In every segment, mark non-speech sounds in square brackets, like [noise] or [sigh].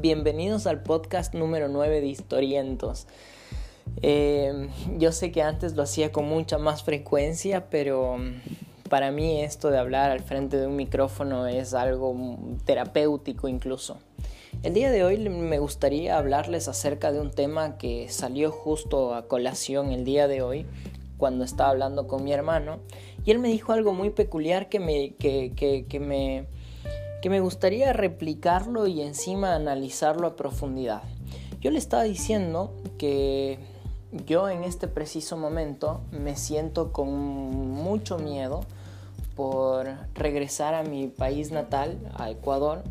Bienvenidos al podcast número 9 de Historientos. Eh, yo sé que antes lo hacía con mucha más frecuencia, pero para mí esto de hablar al frente de un micrófono es algo terapéutico incluso. El día de hoy me gustaría hablarles acerca de un tema que salió justo a colación el día de hoy cuando estaba hablando con mi hermano y él me dijo algo muy peculiar que me, que, que me que me gustaría replicarlo y encima analizarlo a profundidad. Yo le estaba diciendo que yo en este preciso momento me siento con mucho miedo por regresar a mi país natal, a Ecuador,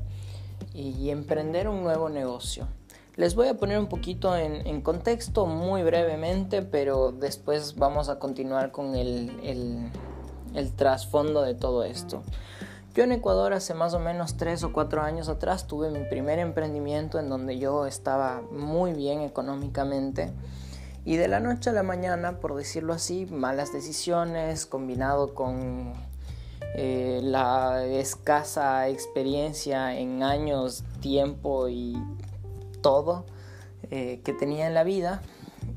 y emprender un nuevo negocio. Les voy a poner un poquito en, contexto muy brevemente, pero después vamos a continuar con el, el trasfondo de todo esto. Yo en Ecuador hace más o menos tres o cuatro años atrás tuve mi primer emprendimiento en donde yo estaba muy bien económicamente. Y de la noche a la mañana, por decirlo así, malas decisiones combinado con eh, la escasa experiencia en años, tiempo y todo eh, que tenía en la vida,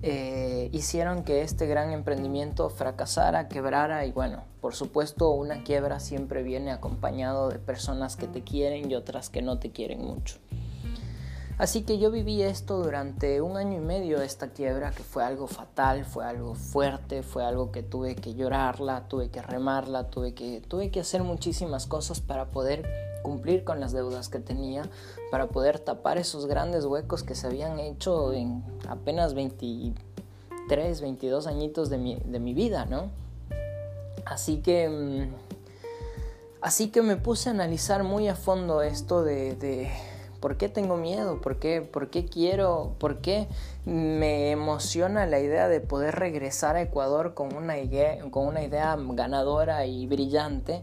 eh, hicieron que este gran emprendimiento fracasara, quebrara y bueno, por supuesto una quiebra siempre viene acompañado de personas que te quieren y otras que no te quieren mucho. Así que yo viví esto durante un año y medio, esta quiebra, que fue algo fatal, fue algo fuerte, fue algo que tuve que llorarla, tuve que remarla, tuve que, tuve que hacer muchísimas cosas para poder cumplir con las deudas que tenía, para poder tapar esos grandes huecos que se habían hecho en apenas 23, 22 añitos de mi, de mi vida, ¿no? Así que... Mm, así que me puse a analizar muy a fondo esto de, de ¿Por qué tengo miedo? ¿Por qué, ¿Por qué quiero? ¿Por qué me emociona la idea de poder regresar a Ecuador con una idea, con una idea ganadora y brillante?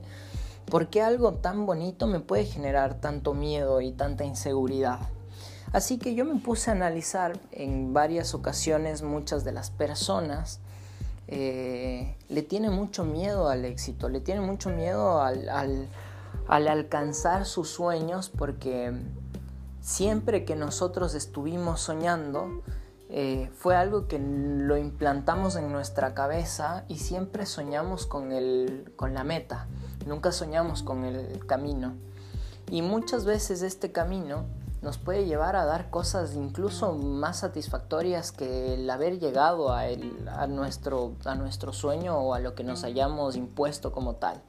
¿Por qué algo tan bonito me puede generar tanto miedo y tanta inseguridad? Así que yo me puse a analizar en varias ocasiones muchas de las personas eh, le tienen mucho miedo al éxito, le tienen mucho miedo al, al alcanzar sus sueños porque siempre que nosotros estuvimos soñando, eh, fue algo que lo implantamos en nuestra cabeza y siempre soñamos con, el, con la meta, nunca soñamos con el camino. Y muchas veces este camino nos puede llevar a dar cosas incluso más satisfactorias que el haber llegado a, a, nuestro, a nuestro sueño o a lo que nos hayamos impuesto como tal.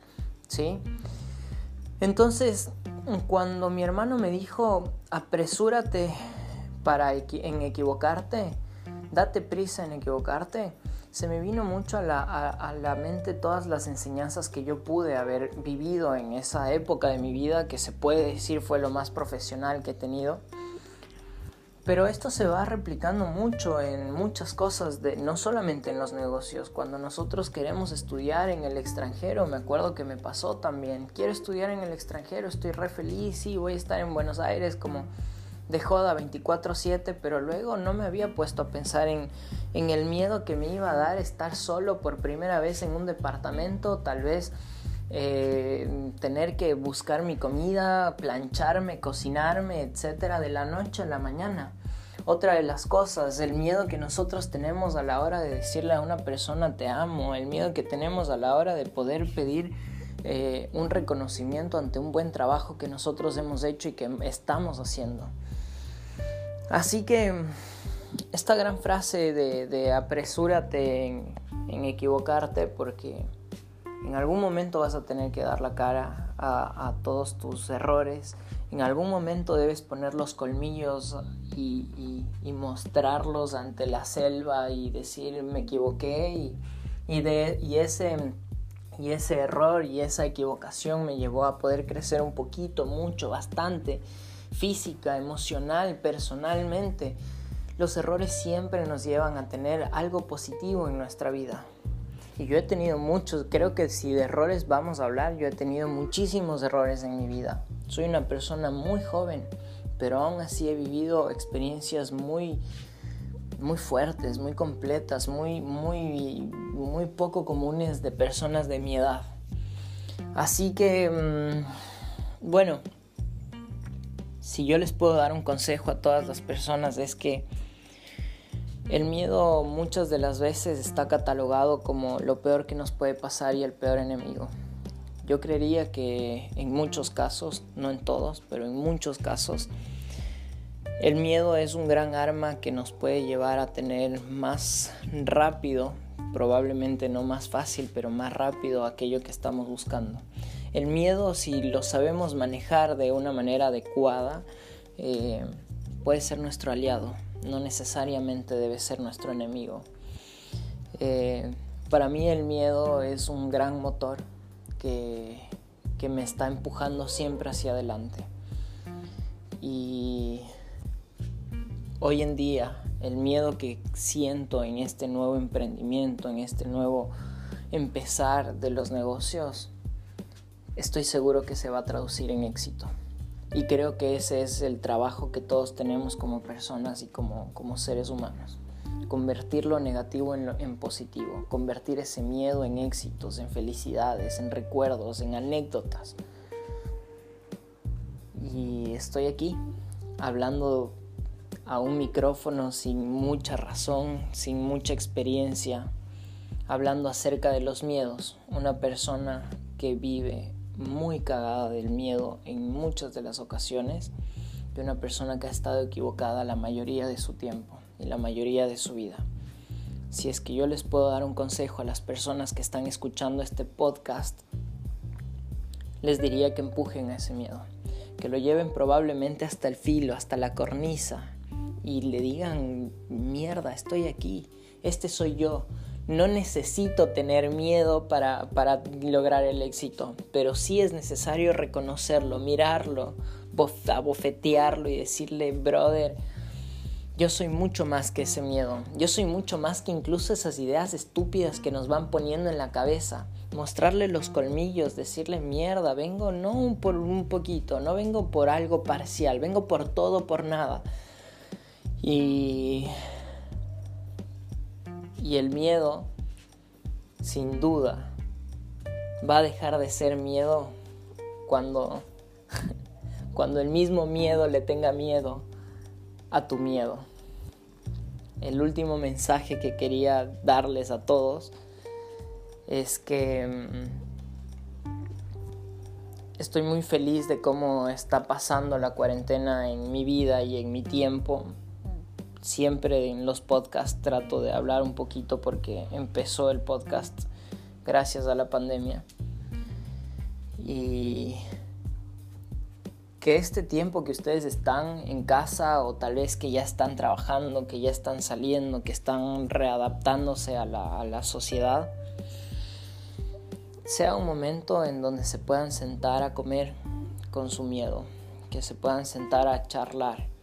¿Sí? Entonces, cuando mi hermano me dijo, apresúrate para en equivocarte, date prisa en equivocarte, se me vino mucho a la, a la, mente todas las enseñanzas que yo pude haber vivido en esa época de mi vida, que se puede decir fue lo más profesional que he tenido. Pero esto se va replicando mucho en muchas cosas, de, no solamente en los negocios. Cuando nosotros queremos estudiar en el extranjero, me acuerdo que me pasó también. Quiero estudiar en el extranjero, estoy re feliz, sí, voy a estar en Buenos Aires como de joda 24/7, pero luego no me había puesto a pensar en, en el miedo que me iba a dar estar solo por primera vez en un departamento, tal vez eh, tener que buscar mi comida, plancharme, cocinarme, etcétera, de la noche a la mañana. Otra de las cosas, el miedo que nosotros tenemos a la hora de decirle a una persona te amo, el miedo que tenemos a la hora de poder pedir eh, un reconocimiento ante un buen trabajo que nosotros hemos hecho y que estamos haciendo. Así que esta gran frase de, apresúrate en equivocarte porque en algún momento vas a tener que dar la cara a, todos tus errores. En algún momento debes poner los colmillos y, mostrarlos ante la selva y decir me equivoqué y, ese, y ese error y esa equivocación me llevó a poder crecer un poquito, mucho, bastante, física, emocional, personalmente. Los errores siempre nos llevan a tener algo positivo en nuestra vida. Y yo he tenido muchos, creo que si de errores vamos a hablar, yo he tenido muchísimos errores en mi vida. Soy una persona muy joven, pero aún así he vivido experiencias muy muy fuertes, muy completas, muy muy muy poco comunes de personas de mi edad. Así que mm, bueno, si yo les puedo dar un consejo a todas las personas es que el miedo muchas de las veces está catalogado como lo peor que nos puede pasar y el peor enemigo. Yo creería que en muchos casos, no en todos, pero en muchos casos, el miedo es un gran arma que nos puede llevar a tener más rápido, probablemente no más fácil, pero más rápido aquello que estamos buscando. El miedo, si lo sabemos manejar de una manera adecuada, eh, puede ser nuestro aliado no necesariamente debe ser nuestro enemigo. Eh, para mí el miedo es un gran motor que, que me está empujando siempre hacia adelante. Y hoy en día el miedo que siento en este nuevo emprendimiento, en este nuevo empezar de los negocios, estoy seguro que se va a traducir en éxito. Y creo que ese es el trabajo que todos tenemos como personas y como, como seres humanos. Convertir lo negativo en, en positivo, convertir ese miedo en éxitos, en felicidades, en recuerdos, en anécdotas. Y estoy aquí hablando a un micrófono sin mucha razón, sin mucha experiencia, hablando acerca de los miedos. Una persona que vive muy cagada del miedo en muchas de las ocasiones de una persona que ha estado equivocada la mayoría de su tiempo y la mayoría de su vida. Si es que yo les puedo dar un consejo a las personas que están escuchando este podcast, les diría que empujen a ese miedo, que lo lleven probablemente hasta el filo, hasta la cornisa y le digan, mierda, estoy aquí, este soy yo, no necesito tener miedo para, lograr el éxito, pero sí es necesario reconocerlo, mirarlo, abofetearlo y decirle, brother, yo soy mucho más que ese miedo, yo soy mucho más que incluso esas ideas estúpidas que nos van poniendo en la cabeza. Mostrarle los colmillos, decirle mierda, vengo no por un poquito, no vengo por algo parcial, vengo por todo, por nada. Y y el miedo, sin duda, va a dejar de ser miedo cuando, [laughs] cuando el mismo miedo le tenga miedo a tu miedo. El último mensaje que quería darles a todos es que mm, estoy muy feliz de cómo está pasando la cuarentena en mi vida y en mi tiempo siempre en los podcasts trato de hablar un poquito porque empezó el podcast gracias a la pandemia. Y que este tiempo que ustedes están en casa o tal vez que ya están trabajando, que ya están saliendo, que están readaptándose a la, sociedad, sea un momento en donde se puedan sentar a comer con su miedo, que se puedan sentar a charlar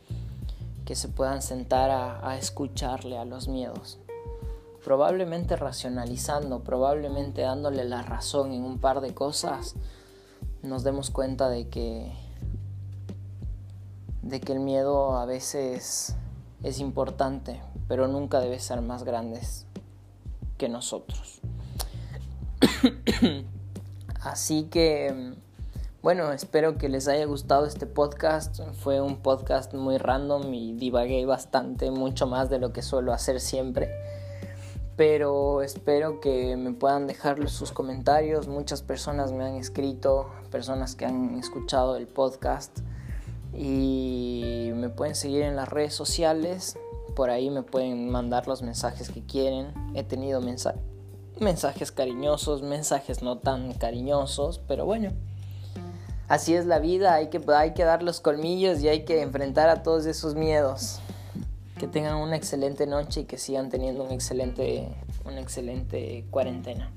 que se puedan sentar a, escucharle a los miedos. Probablemente racionalizando, probablemente dándole la razón en un par de cosas, nos demos cuenta de que de que el miedo a veces es importante, pero nunca debe ser más grande que nosotros. [coughs] Así que bueno, espero que les haya gustado este podcast. Fue un podcast muy random y divagué bastante, mucho más de lo que suelo hacer siempre. Pero espero que me puedan dejar sus comentarios. Muchas personas me han escrito, personas que han escuchado el podcast. Y me pueden seguir en las redes sociales. Por ahí me pueden mandar los mensajes que quieren. He tenido mensajes cariñosos, mensajes no tan cariñosos, pero bueno así es la vida, hay que, hay que dar los colmillos y hay que enfrentar a todos esos miedos. Que tengan una excelente noche y que sigan teniendo un excelente, una excelente cuarentena.